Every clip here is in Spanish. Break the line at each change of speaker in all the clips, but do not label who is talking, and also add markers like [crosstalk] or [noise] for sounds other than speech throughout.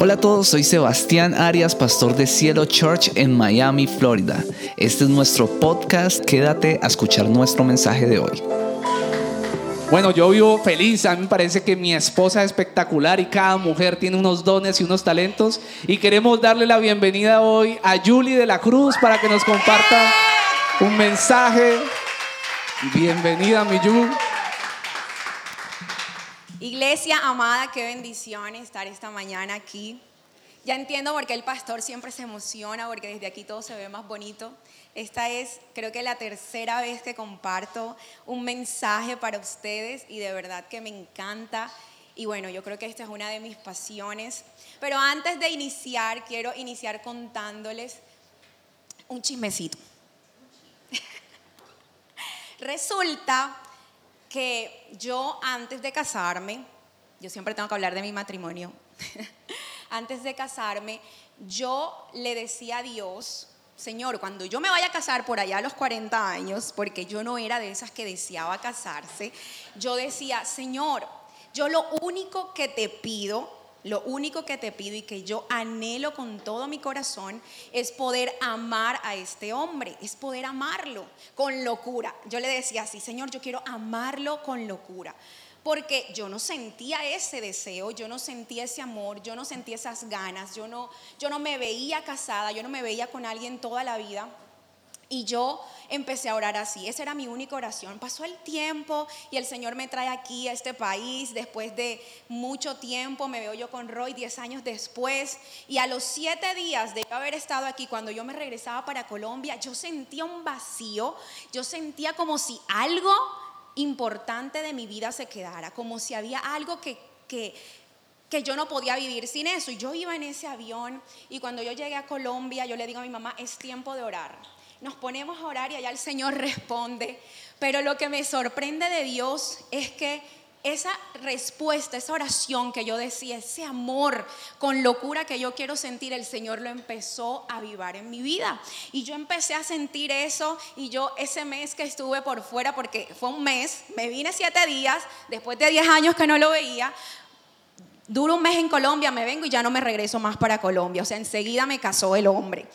Hola a todos, soy Sebastián Arias, pastor de Cielo Church en Miami, Florida. Este es nuestro podcast, quédate a escuchar nuestro mensaje de hoy.
Bueno, yo vivo feliz, a mí me parece que mi esposa es espectacular y cada mujer tiene unos dones y unos talentos y queremos darle la bienvenida hoy a Julie de la Cruz para que nos comparta un mensaje. Bienvenida, mi Julie.
Iglesia amada, qué bendición estar esta mañana aquí. Ya entiendo por qué el pastor siempre se emociona, porque desde aquí todo se ve más bonito. Esta es, creo que la tercera vez que comparto un mensaje para ustedes y de verdad que me encanta. Y bueno, yo creo que esta es una de mis pasiones. Pero antes de iniciar, quiero iniciar contándoles un chismecito. [laughs] Resulta que yo antes de casarme, yo siempre tengo que hablar de mi matrimonio, [laughs] antes de casarme, yo le decía a Dios, Señor, cuando yo me vaya a casar por allá a los 40 años, porque yo no era de esas que deseaba casarse, yo decía, Señor, yo lo único que te pido lo único que te pido y que yo anhelo con todo mi corazón es poder amar a este hombre, es poder amarlo con locura. Yo le decía así, Señor, yo quiero amarlo con locura. Porque yo no sentía ese deseo, yo no sentía ese amor, yo no sentía esas ganas, yo no, yo no me veía casada, yo no me veía con alguien toda la vida. Y yo empecé a orar así. Esa era mi única oración. Pasó el tiempo y el Señor me trae aquí a este país. Después de mucho tiempo me veo yo con Roy diez años después. Y a los siete días de haber estado aquí, cuando yo me regresaba para Colombia, yo sentía un vacío. Yo sentía como si algo importante de mi vida se quedara. Como si había algo que, que que yo no podía vivir sin eso. Y yo iba en ese avión y cuando yo llegué a Colombia, yo le digo a mi mamá, es tiempo de orar nos ponemos a orar y allá el Señor responde. Pero lo que me sorprende de Dios es que esa respuesta, esa oración que yo decía, ese amor con locura que yo quiero sentir, el Señor lo empezó a avivar en mi vida. Y yo empecé a sentir eso y yo ese mes que estuve por fuera, porque fue un mes, me vine siete días, después de diez años que no lo veía, duro un mes en Colombia, me vengo y ya no me regreso más para Colombia. O sea, enseguida me casó el hombre.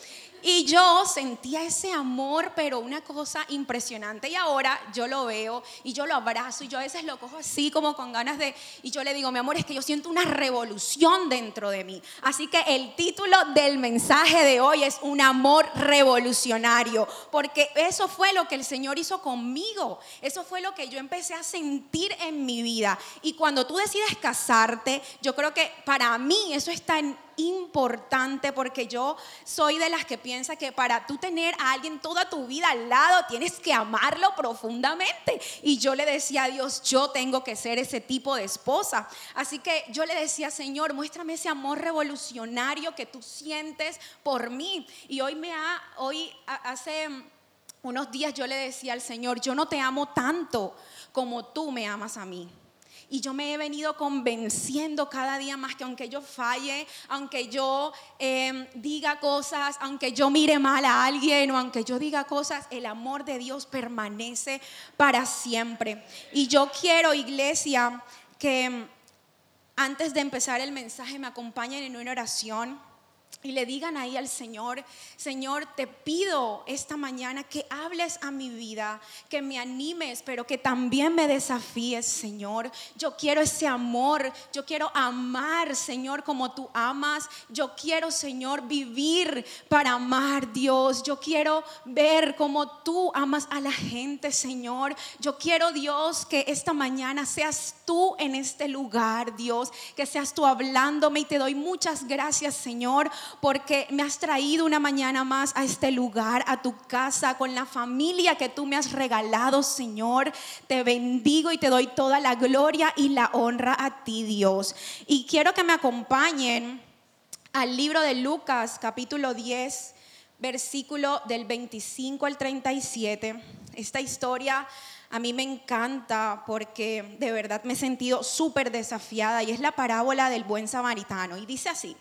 Y yo sentía ese amor, pero una cosa impresionante. Y ahora yo lo veo y yo lo abrazo y yo a veces lo cojo así como con ganas de... Y yo le digo, mi amor, es que yo siento una revolución dentro de mí. Así que el título del mensaje de hoy es un amor revolucionario, porque eso fue lo que el Señor hizo conmigo. Eso fue lo que yo empecé a sentir en mi vida. Y cuando tú decides casarte, yo creo que para mí eso está en importante porque yo soy de las que piensa que para tú tener a alguien toda tu vida al lado tienes que amarlo profundamente. Y yo le decía a Dios, yo tengo que ser ese tipo de esposa. Así que yo le decía, Señor, muéstrame ese amor revolucionario que tú sientes por mí. Y hoy me ha, hoy hace unos días yo le decía al Señor, yo no te amo tanto como tú me amas a mí. Y yo me he venido convenciendo cada día más que aunque yo falle, aunque yo em, diga cosas, aunque yo mire mal a alguien o aunque yo diga cosas, el amor de Dios permanece para siempre. Y yo quiero, iglesia, que antes de empezar el mensaje me acompañen en una oración y le digan ahí al Señor, Señor, te pido esta mañana que hables a mi vida, que me animes, pero que también me desafíes, Señor. Yo quiero ese amor, yo quiero amar, Señor, como tú amas. Yo quiero, Señor, vivir para amar, Dios. Yo quiero ver como tú amas a la gente, Señor. Yo quiero, Dios, que esta mañana seas tú en este lugar, Dios, que seas tú hablándome y te doy muchas gracias, Señor porque me has traído una mañana más a este lugar, a tu casa, con la familia que tú me has regalado, Señor. Te bendigo y te doy toda la gloria y la honra a ti, Dios. Y quiero que me acompañen al libro de Lucas, capítulo 10, versículo del 25 al 37. Esta historia a mí me encanta porque de verdad me he sentido súper desafiada y es la parábola del buen samaritano. Y dice así,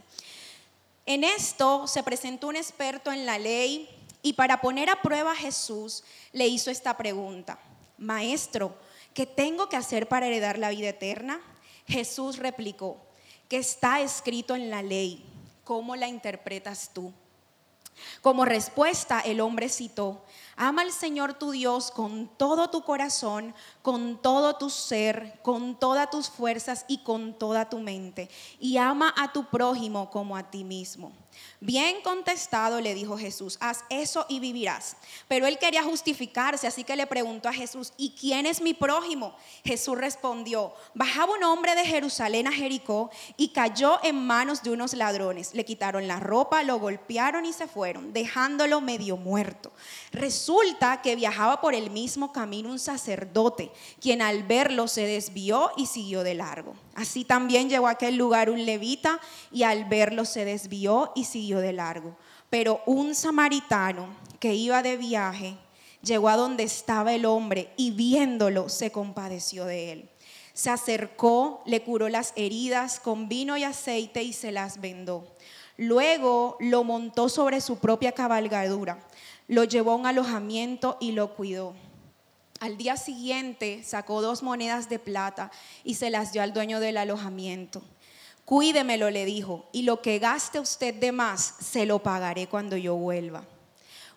en esto se presentó un experto en la ley y para poner a prueba a Jesús le hizo esta pregunta, Maestro, ¿qué tengo que hacer para heredar la vida eterna? Jesús replicó, que está escrito en la ley. ¿Cómo la interpretas tú? Como respuesta, el hombre citó, ama al Señor tu Dios con todo tu corazón, con todo tu ser, con todas tus fuerzas y con toda tu mente. Y ama a tu prójimo como a ti mismo. Bien contestado le dijo Jesús, haz eso y vivirás. Pero él quería justificarse, así que le preguntó a Jesús, ¿y quién es mi prójimo? Jesús respondió, bajaba un hombre de Jerusalén a Jericó y cayó en manos de unos ladrones. Le quitaron la ropa, lo golpearon y se fueron, dejándolo medio muerto. Que viajaba por el mismo camino un sacerdote, quien al verlo se desvió y siguió de largo. Así también llegó a aquel lugar un levita y al verlo se desvió y siguió de largo. Pero un samaritano que iba de viaje llegó a donde estaba el hombre y viéndolo se compadeció de él. Se acercó, le curó las heridas con vino y aceite y se las vendó. Luego lo montó sobre su propia cabalgadura, lo llevó a un alojamiento y lo cuidó. Al día siguiente sacó dos monedas de plata y se las dio al dueño del alojamiento. Cuídemelo, le dijo, y lo que gaste usted de más, se lo pagaré cuando yo vuelva.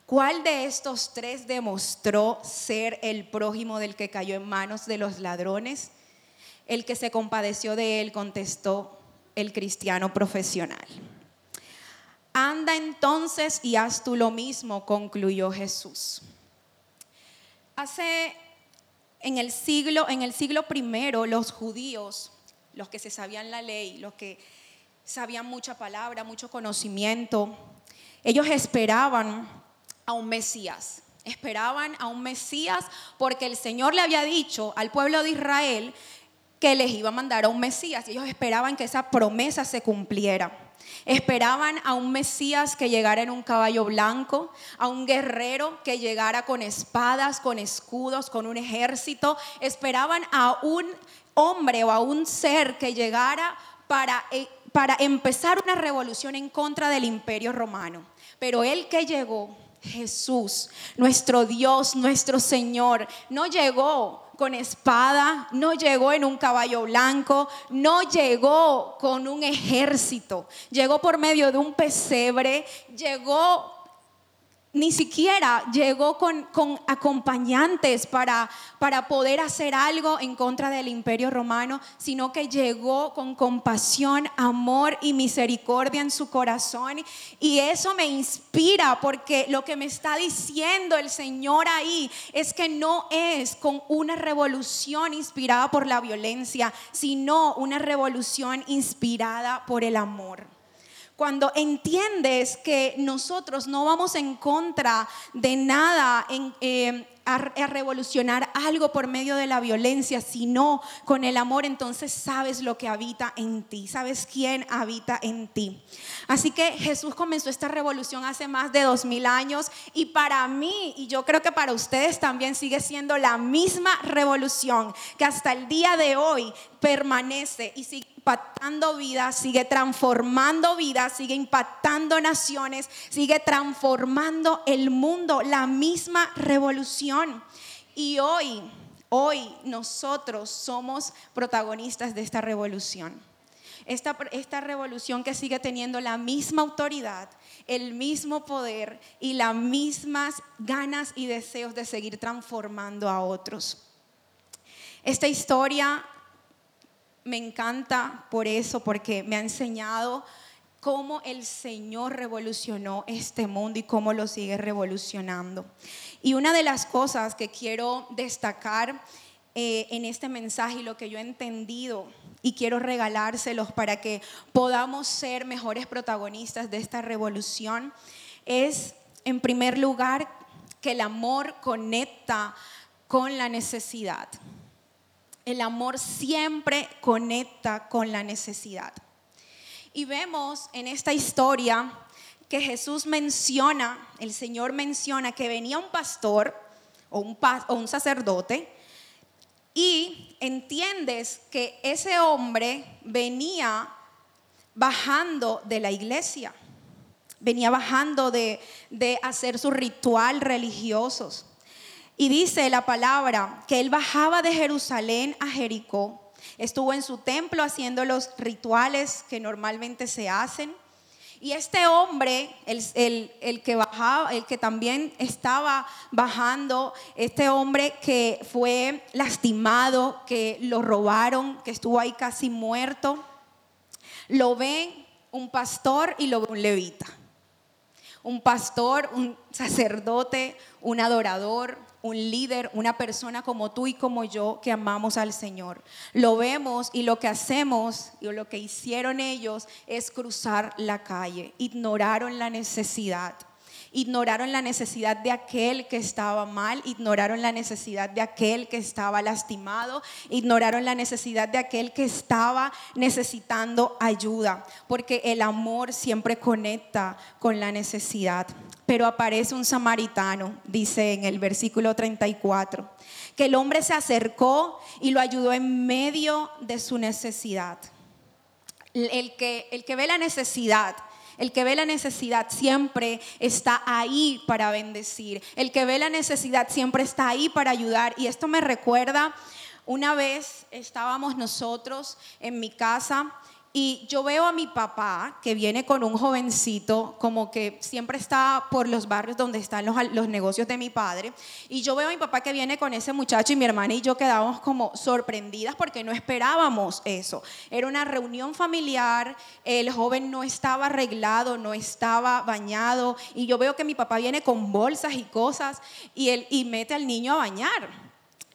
¿Cuál de estos tres demostró ser el prójimo del que cayó en manos de los ladrones? El que se compadeció de él contestó el cristiano profesional. Anda entonces y haz tú lo mismo, concluyó Jesús. Hace en el siglo, en el siglo primero, los judíos, los que se sabían la ley, los que sabían mucha palabra, mucho conocimiento, ellos esperaban a un Mesías. Esperaban a un Mesías porque el Señor le había dicho al pueblo de Israel que les iba a mandar a un Mesías. Y ellos esperaban que esa promesa se cumpliera. Esperaban a un Mesías que llegara en un caballo blanco, a un guerrero que llegara con espadas, con escudos, con un ejército. Esperaban a un hombre o a un ser que llegara para, eh, para empezar una revolución en contra del imperio romano. Pero el que llegó, Jesús, nuestro Dios, nuestro Señor, no llegó con espada, no llegó en un caballo blanco, no llegó con un ejército, llegó por medio de un pesebre, llegó ni siquiera llegó con, acompañantes para, para, poder hacer algo en contra del imperio romano, sino que llegó con compasión, amor y misericordia en su corazón. Y eso me inspira porque lo que me está diciendo el Señor ahí es que no es con una revolución inspirada por la violencia, sino una revolución inspirada por el amor. Cuando entiendes que nosotros no vamos en contra de nada, eh, a, revolucionar algo por medio de la violencia, sino con el amor, entonces sabes lo que habita en ti, sabes quién habita en ti. Así que Jesús comenzó esta revolución hace más de dos mil años y para mí, y yo creo que para ustedes también sigue siendo la misma revolución que hasta el día de hoy permanece y sigue impactando vidas, sigue transformando vidas, sigue impactando naciones, sigue transformando el mundo, la misma revolución. Y hoy, hoy nosotros somos protagonistas de esta revolución. Esta, esta, revolución que sigue teniendo la misma autoridad, el mismo poder y las mismas ganas y deseos de seguir transformando a otros. Esta historia me encanta por eso, porque me ha enseñado cómo el Señor revolucionó este mundo y cómo lo sigue revolucionando. Y una de las cosas que quiero destacar eh, en este mensaje y lo que yo he entendido y quiero regalárselos para que podamos ser mejores protagonistas de esta revolución es, en primer lugar, que el amor conecta con la necesidad. El amor siempre conecta con la necesidad. Y vemos en esta historia que Jesús menciona, el Señor menciona que venía un pastor o un, sacerdote y entiendes que ese hombre venía bajando de la iglesia, venía bajando de, hacer su ritual religiosos. Y dice la palabra que él bajaba de Jerusalén a Jericó estuvo en su templo haciendo los rituales que normalmente se hacen. Y este hombre, el, que bajaba, el que también estaba bajando, este hombre que fue lastimado, que lo robaron, que estuvo ahí casi muerto, lo ve un pastor y lo ve un levita. Un pastor, un sacerdote, un adorador, un líder, una persona como tú y como yo que amamos al Señor. Lo vemos y lo que hacemos y lo que hicieron ellos es cruzar la calle, ignoraron la necesidad ignoraron la necesidad de aquel que estaba mal, ignoraron la necesidad de aquel que estaba lastimado, ignoraron la necesidad de aquel que estaba necesitando ayuda, porque el amor siempre conecta con la necesidad. Pero aparece un samaritano, dice en el versículo 34, que el hombre se acercó y lo ayudó en medio de su necesidad. El que, el que ve la necesidad el que ve la necesidad siempre está ahí para bendecir. El que ve la necesidad siempre está ahí para ayudar. Y esto me recuerda, una vez estábamos nosotros en mi casa y yo veo a mi papá que viene con un jovencito, como que siempre está por los barrios donde están los, negocios de mi padre. Y yo veo a mi papá que viene con ese muchacho y mi hermana y yo quedamos como sorprendidas porque no esperábamos eso. Era una reunión familiar, el joven no estaba arreglado, no estaba bañado. Y yo veo que mi papá viene con bolsas y cosas y, él, y mete al niño a bañar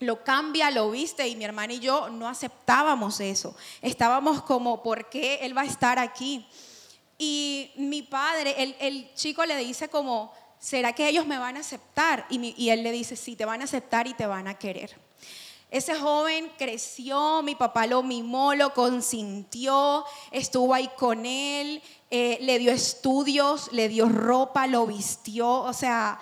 lo cambia, lo viste y mi hermana y yo no aceptábamos eso. Estábamos como, ¿por qué él va a estar aquí? Y mi padre, el, chico le dice como, ¿será que ellos me van a aceptar? Y, y él le dice, sí, te van a aceptar y te van a querer. Ese joven creció, mi papá lo mimó, lo consintió, estuvo ahí con él, eh, le dio estudios, le dio ropa, lo vistió, o sea,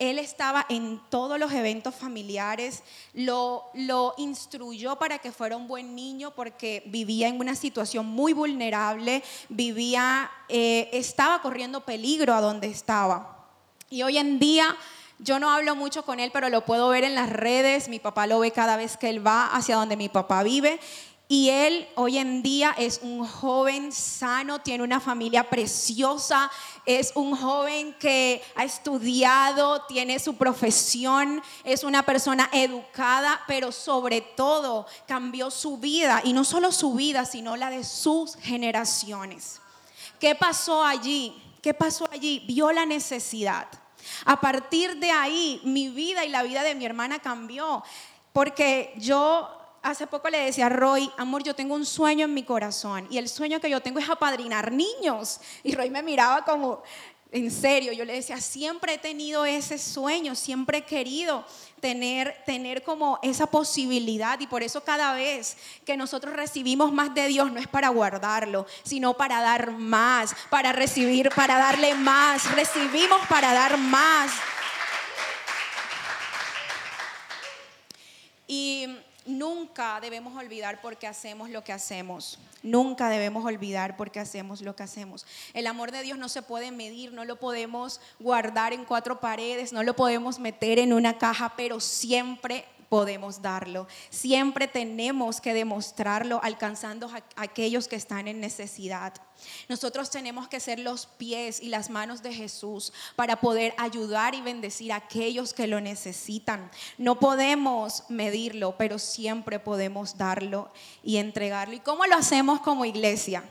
él estaba en todos los eventos familiares, lo, lo instruyó para que fuera un buen niño porque vivía en una situación muy vulnerable, vivía, eh, estaba corriendo peligro a donde estaba. Y hoy en día yo no hablo mucho con él, pero lo puedo ver en las redes, mi papá lo ve cada vez que él va hacia donde mi papá vive y él hoy en día es un joven sano, tiene una familia preciosa, es un joven que ha estudiado, tiene su profesión, es una persona educada, pero sobre todo cambió su vida, y no solo su vida, sino la de sus generaciones. ¿Qué pasó allí? ¿Qué pasó allí? Vio la necesidad. A partir de ahí, mi vida y la vida de mi hermana cambió, porque yo hace poco le decía a Roy, amor, yo tengo un sueño en mi corazón y el sueño que yo tengo es apadrinar niños. [laughs] Y Roy me miraba como, en serio, yo le decía, siempre he tenido ese sueño, siempre he querido tener, tener como esa posibilidad y por eso cada vez que nosotros recibimos más de Dios no es para guardarlo, sino para dar más, para recibir, para darle más, recibimos para dar más. Y nunca debemos olvidar por qué hacemos lo que hacemos. Nunca debemos olvidar por qué hacemos lo que hacemos. El amor de Dios no se puede medir, no lo podemos guardar en cuatro paredes, no lo podemos meter en una caja, pero siempre podemos darlo. Siempre tenemos que demostrarlo alcanzando a aquellos que están en necesidad. Nosotros tenemos que ser los pies y las manos de Jesús para poder ayudar y bendecir a aquellos que lo necesitan. No podemos medirlo, pero siempre podemos darlo y entregarlo. ¿Y cómo lo hacemos como iglesia?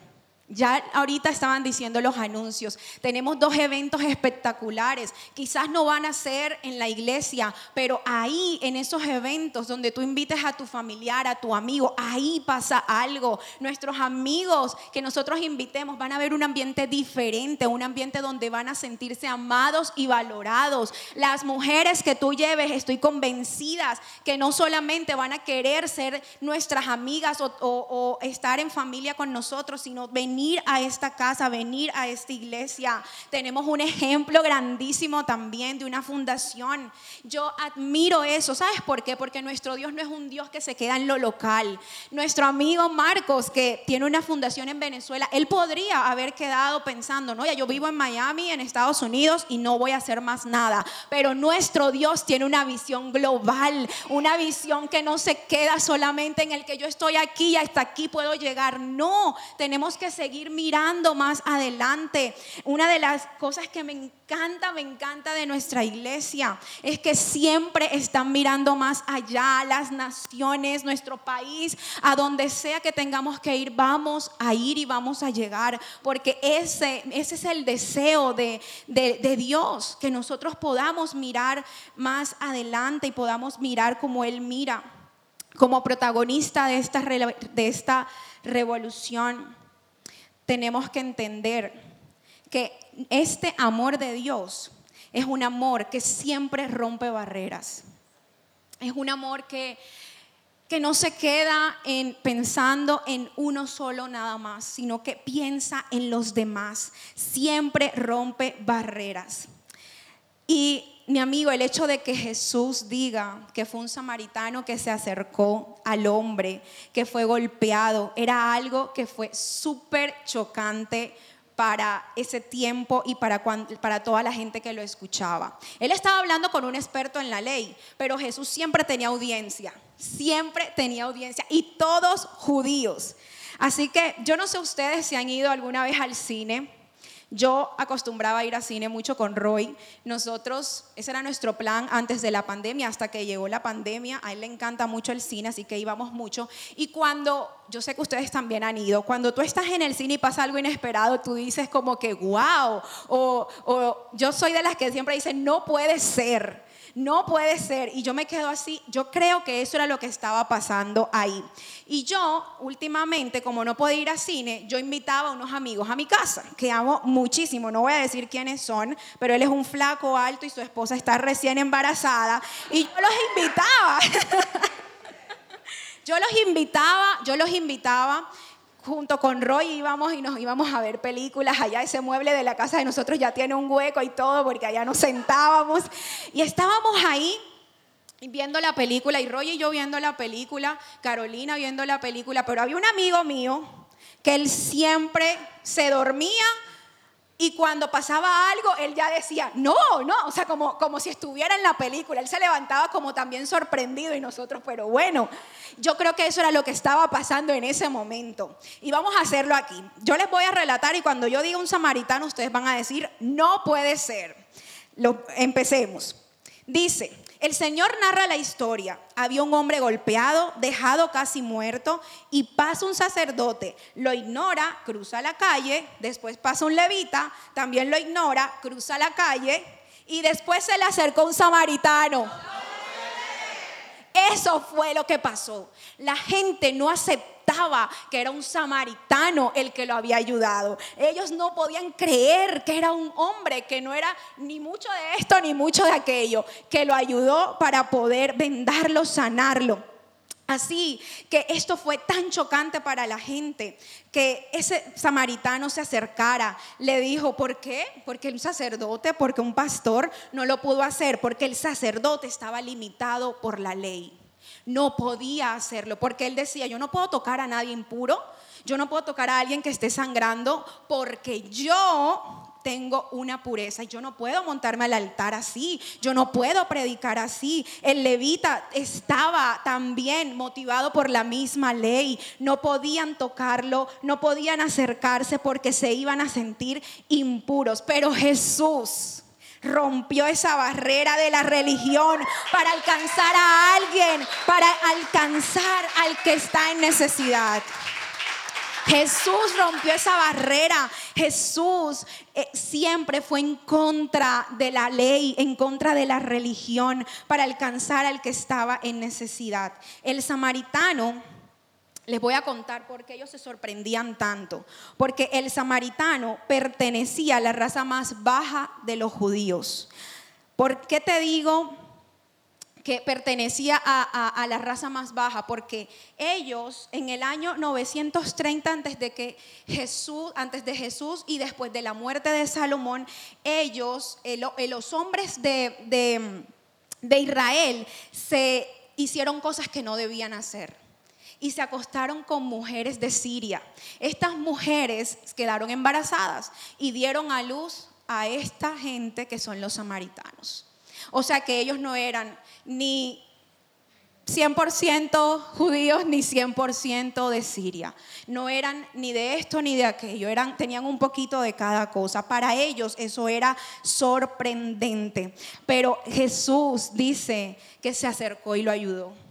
Ya ahorita estaban diciendo los anuncios, tenemos dos eventos espectaculares, quizás no van a ser en la iglesia, pero ahí en esos eventos donde tú invites a tu familiar, a tu amigo, ahí pasa algo. Nuestros amigos que nosotros invitemos van a ver un ambiente diferente, un ambiente donde van a sentirse amados y valorados. Las mujeres que tú lleves, estoy convencidas que no solamente van a querer ser nuestras amigas o, o estar en familia con nosotros, sino venir venir a esta casa, venir a esta iglesia. Tenemos un ejemplo grandísimo también de una fundación. Yo admiro eso. ¿Sabes por qué? Porque nuestro Dios no es un Dios que se queda en lo local. Nuestro amigo Marcos, que tiene una fundación en Venezuela, él podría haber quedado pensando, no, ya yo vivo en Miami, en Estados Unidos, y no voy a hacer más nada. Pero nuestro Dios tiene una visión global, una visión que no se queda solamente en el que yo estoy aquí y hasta aquí puedo llegar. No, tenemos que seguir mirando más adelante. Una de las cosas que me encanta, me encanta de nuestra iglesia es que siempre están mirando más allá, las naciones, nuestro país, a donde sea que tengamos que ir, vamos a ir y vamos a llegar, porque ese, ese es el deseo de, de Dios, que nosotros podamos mirar más adelante y podamos mirar como Él mira como protagonista de esta, de esta revolución, tenemos que entender que este amor de Dios es un amor que siempre rompe barreras. Es un amor que, que no se queda en pensando en uno solo nada más, sino que piensa en los demás. Siempre rompe barreras. Y mi amigo, el hecho de que Jesús diga que fue un samaritano que se acercó al hombre, que fue golpeado, era algo que fue súper chocante para ese tiempo y para, para toda la gente que lo escuchaba. Él estaba hablando con un experto en la ley, pero Jesús siempre tenía audiencia, siempre tenía audiencia, y todos judíos. Así que yo no sé ustedes si han ido alguna vez al cine, yo acostumbraba ir a cine mucho con Roy. Nosotros, ese era nuestro plan antes de la pandemia, hasta que llegó la pandemia. A él le encanta mucho el cine, así que íbamos mucho. Y cuando, yo sé que ustedes también han ido, cuando tú estás en el cine y pasa algo inesperado, tú dices como que, wow. O, o yo soy de las que siempre dicen, no puede ser. No puede ser. Y yo me quedo así. Yo creo que eso era lo que estaba pasando ahí. Y yo, últimamente, como no puedo ir a cine, yo invitaba a unos amigos a mi casa, que amo muchísimo. No voy a decir quiénes son, pero él es un flaco alto y su esposa está recién embarazada. Y yo los invitaba. [laughs] yo los invitaba, yo los invitaba junto con Roy íbamos y nos íbamos a ver películas. Allá ese mueble de la casa de nosotros ya tiene un hueco y todo porque allá nos sentábamos. Y estábamos ahí viendo la película y Roy y yo viendo la película, Carolina viendo la película, pero había un amigo mío que él siempre se dormía y cuando pasaba algo, él ya decía, no, no, o sea, como, como si estuviera en la película. Él se levantaba como también sorprendido y nosotros, pero bueno, yo creo que eso era lo que estaba pasando en ese momento. Y vamos a hacerlo aquí. Yo les voy a relatar y cuando yo diga un samaritano, ustedes van a decir, no puede ser. Lo, empecemos. Dice, el Señor narra la historia. Había un hombre golpeado, dejado casi muerto, y pasa un sacerdote, lo ignora, cruza la calle, después pasa un levita, también lo ignora, cruza la calle, y después se le acercó un samaritano. Eso fue lo que pasó. La gente no aceptó que era un samaritano el que lo había ayudado. Ellos no podían creer que era un hombre que no era ni mucho de esto ni mucho de aquello, que lo ayudó para poder vendarlo, sanarlo. Así que esto fue tan chocante para la gente que ese samaritano se acercara, le dijo, ¿por qué? Porque un sacerdote, porque un pastor no lo pudo hacer, porque el sacerdote estaba limitado por la ley no podía hacerlo, porque él decía, yo no puedo tocar a nadie impuro, yo no puedo tocar a alguien que esté sangrando, porque yo tengo una pureza y yo no puedo montarme al altar así, yo no puedo predicar así. El levita estaba también motivado por la misma ley, no podían tocarlo, no podían acercarse porque se iban a sentir impuros, pero Jesús rompió esa barrera de la religión para alcanzar a alguien, para alcanzar al que está en necesidad. Jesús rompió esa barrera. Jesús eh, siempre fue en contra de la ley, en contra de la religión, para alcanzar al que estaba en necesidad. El samaritano les voy a contar por qué ellos se sorprendían tanto. Porque el samaritano pertenecía a la raza más baja de los judíos. ¿Por qué te digo que pertenecía a, la raza más baja, porque ellos en el año 930 antes de que Jesús, antes de Jesús y después de la muerte de Salomón, ellos, los hombres de, de Israel, se hicieron cosas que no debían hacer y se acostaron con mujeres de Siria. Estas mujeres quedaron embarazadas y dieron a luz a esta gente que son los samaritanos. O sea que ellos no eran ni 100% judíos ni 100% de Siria. No eran ni de esto ni de aquello, tenían un poquito de cada cosa. Para ellos eso era sorprendente. Pero Jesús dice que se acercó y lo ayudó.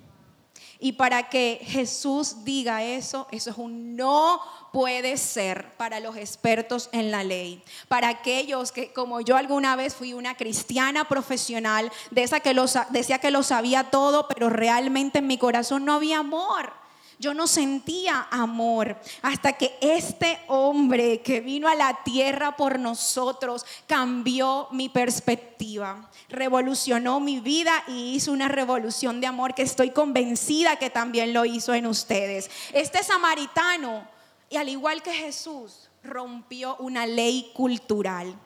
Y para que Jesús diga eso, eso es un no puede ser para los expertos en la ley. Para aquellos que, como yo alguna vez fui una cristiana profesional, de esa que decía que lo sabía todo, pero realmente en mi corazón no había amor. Yo no sentía amor hasta que este hombre que vino a la tierra por nosotros cambió mi perspectiva, revolucionó mi vida y hizo una revolución de amor que estoy convencida que también lo hizo en ustedes. Este samaritano, y al igual que Jesús, rompió una ley cultural,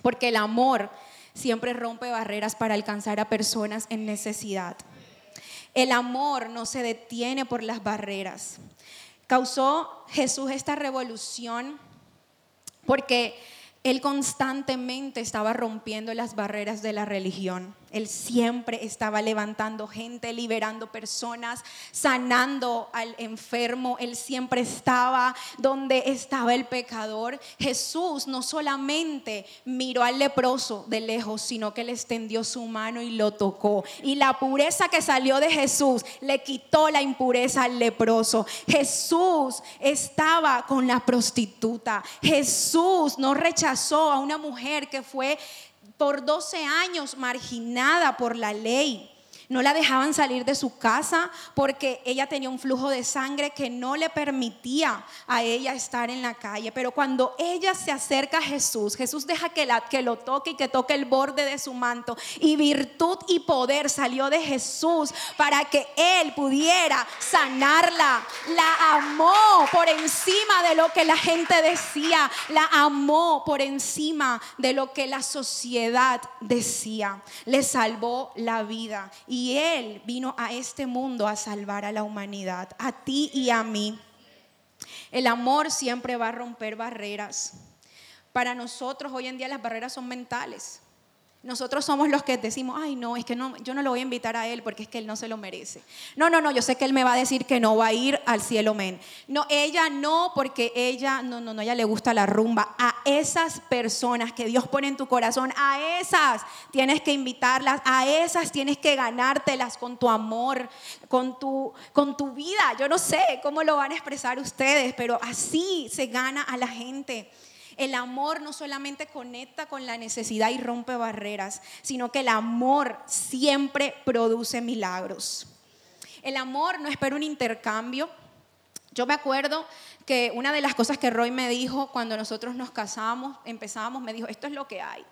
porque el amor siempre rompe barreras para alcanzar a personas en necesidad. El amor no se detiene por las barreras. Causó Jesús esta revolución porque él constantemente estaba rompiendo las barreras de la religión. Él siempre estaba levantando gente, liberando personas, sanando al enfermo. Él siempre estaba donde estaba el pecador. Jesús no solamente miró al leproso de lejos, sino que le extendió su mano y lo tocó. Y la pureza que salió de Jesús le quitó la impureza al leproso. Jesús estaba con la prostituta. Jesús no rechazó a una mujer que fue por 12 años marginada por la ley. No la dejaban salir de su casa porque ella tenía un flujo de sangre que no le permitía a ella estar en la calle. Pero cuando ella se acerca a Jesús, Jesús deja que, la, que lo toque y que toque el borde de su manto. Y virtud y poder salió de Jesús para que él pudiera sanarla. La amó por encima de lo que la gente decía. La amó por encima de lo que la sociedad decía. Le salvó la vida. Y y Él vino a este mundo a salvar a la humanidad, a ti y a mí. El amor siempre va a romper barreras. Para nosotros hoy en día las barreras son mentales. Nosotros somos los que decimos, ay no, es que no, yo no lo voy a invitar a él porque es que él no se lo merece. No, no, no, yo sé que él me va a decir que no va a ir al cielo, men. No, ella no, porque ella, no, no, no, ella le gusta la rumba. A esas personas que Dios pone en tu corazón, a esas tienes que invitarlas, a esas tienes que ganártelas con tu amor, con tu, con tu vida. Yo no sé cómo lo van a expresar ustedes, pero así se gana a la gente. El amor no solamente conecta con la necesidad y rompe barreras, sino que el amor siempre produce milagros. El amor no espera un intercambio. Yo me acuerdo que una de las cosas que Roy me dijo cuando nosotros nos casamos, empezamos, me dijo, esto es lo que hay.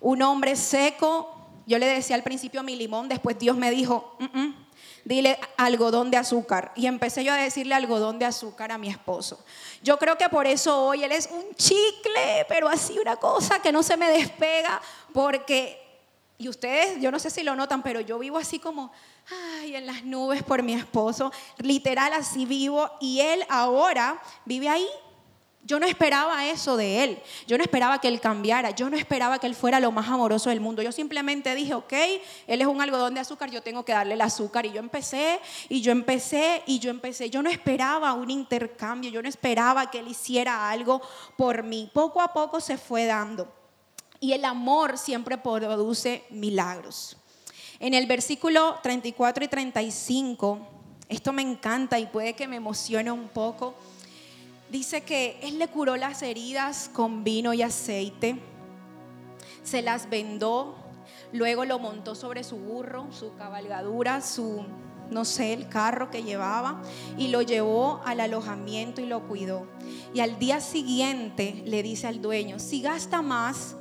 Un hombre seco, yo le decía al principio mi limón, después Dios me dijo, mm, mm, dile algodón de azúcar. Y empecé yo a decirle algodón de azúcar a mi esposo. Yo creo que por eso hoy él es un chicle, pero así una cosa que no se me despega, porque, y ustedes, yo no sé si lo notan, pero yo vivo así como, ay, en las nubes por mi esposo, literal así vivo, y él ahora vive ahí yo no esperaba eso de él. Yo no esperaba que él cambiara. Yo no esperaba que él fuera lo más amoroso del mundo. Yo simplemente dije, ok, él es un algodón de azúcar, yo tengo que darle el azúcar. Y yo empecé, y yo empecé, y yo empecé. Yo no esperaba un intercambio. Yo no esperaba que él hiciera algo por mí. Poco a poco se fue dando. Y el amor siempre produce milagros. En el versículo 34 y 35, esto me encanta y puede que me emocione un poco dice que Él le curó las heridas con vino y aceite, se las vendó, luego lo montó sobre su burro, su cabalgadura, su, no sé, el carro que llevaba, y lo llevó al alojamiento y lo cuidó. Y al día siguiente le dice al dueño, si gasta más,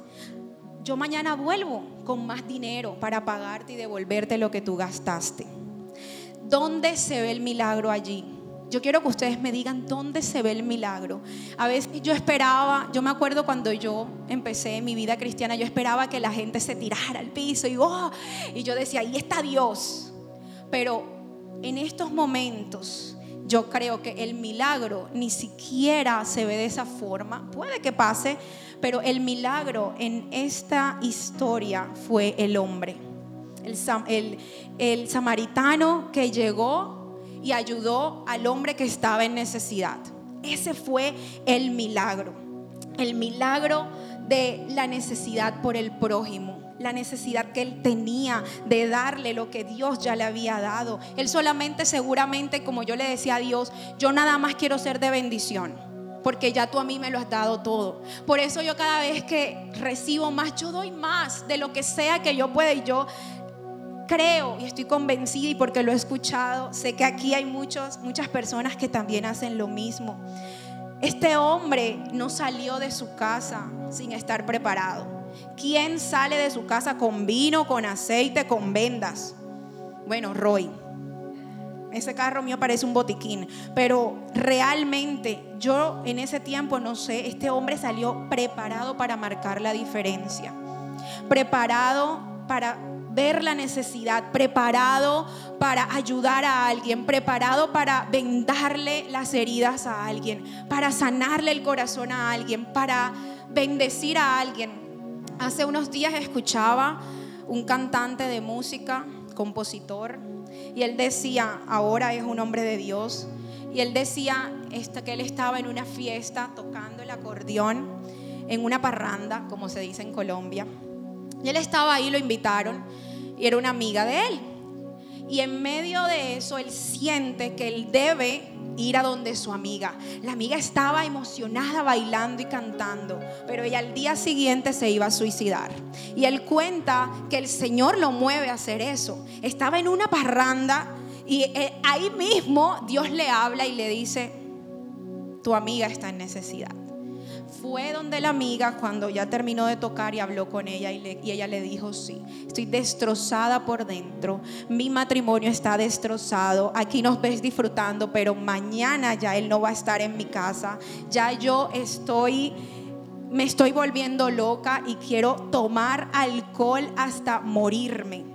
yo mañana vuelvo con más dinero para pagarte y devolverte lo que tú gastaste. ¿Dónde se ve el milagro allí? Yo quiero que ustedes me digan dónde se ve el milagro. A veces yo esperaba, yo me acuerdo cuando yo empecé mi vida cristiana, yo esperaba que la gente se tirara al piso y, oh, y yo decía, ahí está Dios. Pero en estos momentos yo creo que el milagro ni siquiera se ve de esa forma. Puede que pase, pero el milagro en esta historia fue el hombre. El samaritano que llegó y ayudó al hombre que estaba en necesidad. Ese fue el milagro. El milagro de la necesidad por el prójimo la necesidad que él tenía de darle lo que Dios ya le había dado. Él solamente seguramente, como yo le decía a Dios, yo nada más quiero ser de bendición, porque ya tú a mí me lo has dado todo. Por eso yo cada vez que recibo más, yo doy más de lo que sea que yo pueda y yo creo y estoy convencida y porque lo he escuchado, sé que aquí hay muchos, muchas personas que también hacen lo mismo. Este hombre no salió de su casa sin estar preparado. ¿Quién sale de su casa con vino, con aceite, con vendas? Bueno, Roy. Ese carro mío parece un botiquín, pero realmente yo en ese tiempo no sé, este hombre salió preparado para marcar la diferencia. Preparado para ver la necesidad, preparado para ayudar a alguien, preparado para vendarle las heridas a alguien, para sanarle el corazón a alguien, para bendecir a alguien. Hace unos días escuchaba un cantante de música, compositor, y él decía, ahora es un hombre de Dios, y él decía que él estaba en una fiesta tocando el acordeón en una parranda, como se dice en Colombia. Y él estaba ahí, lo invitaron, y era una amiga de él. Y en medio de eso, él siente que él debe ir a donde su amiga. La amiga estaba emocionada bailando y cantando, pero ella al día siguiente se iba a suicidar. Y él cuenta que el Señor lo mueve a hacer eso. Estaba en una parranda y eh, ahí mismo Dios le habla y le dice, tu amiga está en necesidad fue donde la amiga cuando ya terminó de tocar y habló con ella y, ella le dijo, sí, estoy destrozada por dentro, mi matrimonio está destrozado, aquí nos ves disfrutando, pero mañana ya él no va a estar en mi casa, ya yo estoy me estoy volviendo loca y quiero tomar alcohol hasta morirme.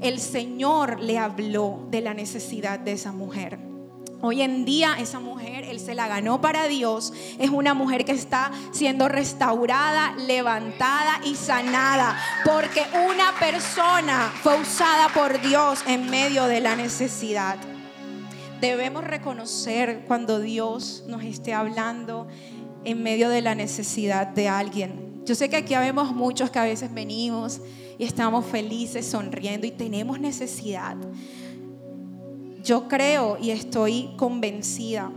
El Señor le habló de la necesidad de esa mujer. Hoy en día esa mujer, él se la ganó para Dios. Es una mujer que está siendo restaurada, levantada y sanada. Porque una persona fue usada por Dios en medio de la necesidad. Debemos reconocer cuando Dios nos esté hablando en medio de la necesidad de alguien. Yo sé que aquí vemos muchos que a veces venimos y estamos felices, sonriendo y tenemos necesidad. Yo creo y estoy convencida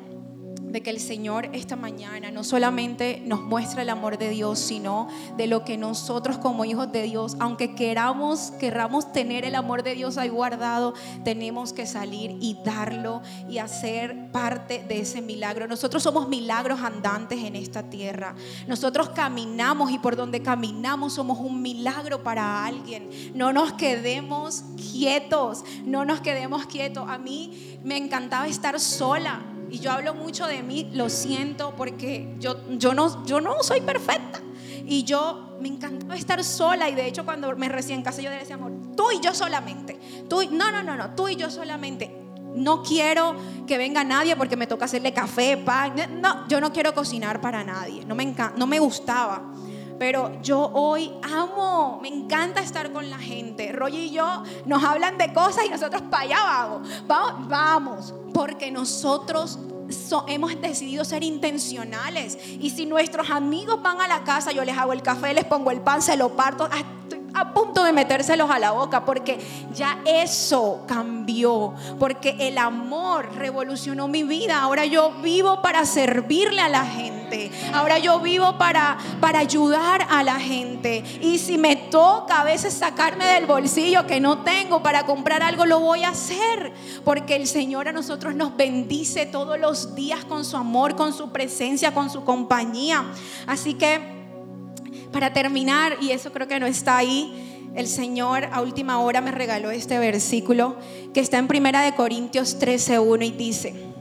de que el Señor esta mañana no solamente nos muestra el amor de Dios, sino de lo que nosotros como hijos de Dios, aunque queramos, queramos tener el amor de Dios ahí guardado, tenemos que salir y darlo y hacer parte de ese milagro. Nosotros somos milagros andantes en esta tierra. Nosotros caminamos y por donde caminamos somos un milagro para alguien. No nos quedemos quietos, no nos quedemos quietos. A mí me encantaba estar sola y yo hablo mucho de mí, lo siento, porque yo, yo, no, yo no soy perfecta. Y yo me encantaba estar sola. Y de hecho, cuando me recién casé, yo decía, amor, tú y yo solamente. Tú, no, no, no, no, tú y yo solamente. No quiero que venga nadie porque me toca hacerle café, pan. No, yo no quiero cocinar para nadie. No me, no me gustaba. Pero yo hoy amo, me encanta estar con la gente. Roy y yo nos hablan de cosas y nosotros para allá vamos. Vamos, vamos porque nosotros hemos decidido ser intencionales. Y si nuestros amigos van a la casa, yo les hago el café, les pongo el pan, se lo parto. Estoy a punto de metérselos a la boca porque ya eso cambió. Porque el amor revolucionó mi vida. Ahora yo vivo para servirle a la gente. Ahora yo vivo para, para ayudar a la gente. Y si me toca a veces sacarme del bolsillo que no tengo para comprar algo, lo voy a hacer. Porque el Señor a nosotros nos bendice todos los días con su amor, con su presencia, con su compañía. Así que para terminar, y eso creo que no está ahí, el Señor a última hora me regaló este versículo que está en Primera de Corintios 13:1 y dice,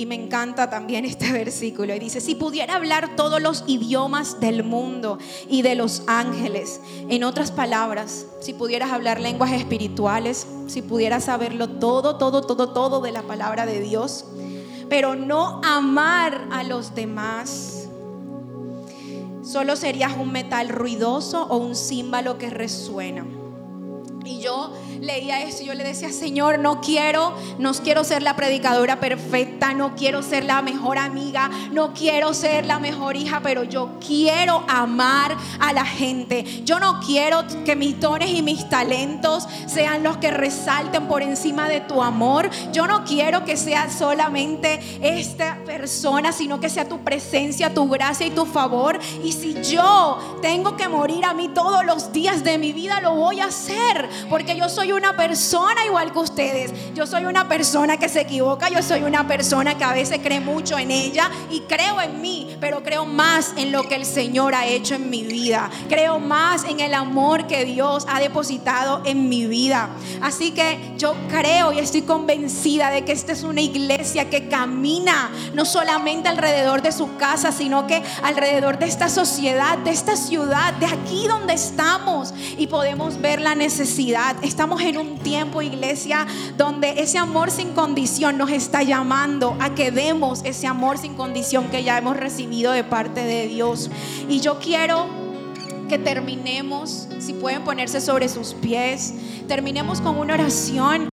y me encanta también este [laughs] versículo. Y dice, si pudiera hablar todos los idiomas del mundo y de los ángeles, en otras palabras, si pudieras hablar lenguas espirituales, si pudieras saberlo todo, todo, todo, todo de la palabra de Dios, pero no amar a los demás, solo serías un metal ruidoso o un címbalo que resuena. Y yo leía esto y yo le decía, Señor, no quiero, no quiero ser la predicadora perfecta, no quiero ser la mejor amiga, no quiero ser la mejor hija, pero yo quiero amar a la gente. Yo no quiero que mis dones y mis talentos sean los que resalten por encima de tu amor. Yo no quiero que sea solamente esta persona, sino que sea tu presencia, tu gracia y tu favor. Y si yo tengo que morir a mí todos los días de mi vida, lo voy a hacer, porque yo soy una persona igual que ustedes. Yo soy una persona que se equivoca, yo soy una persona que a veces cree mucho en ella y creo en mí, pero creo más en lo que el Señor ha hecho en mi vida. Creo más en el amor que Dios ha depositado en mi vida. Así que yo creo y estoy convencida de que esta es una iglesia que camina no solamente alrededor de su casa, sino que alrededor de esta sociedad, de esta ciudad, de aquí donde estamos y podemos ver la necesidad. En un tiempo, iglesia, donde ese amor sin condición nos está llamando a que demos ese amor sin condición que ya hemos recibido de parte de Dios. Y yo quiero que terminemos, si pueden ponerse sobre sus pies, terminemos con una oración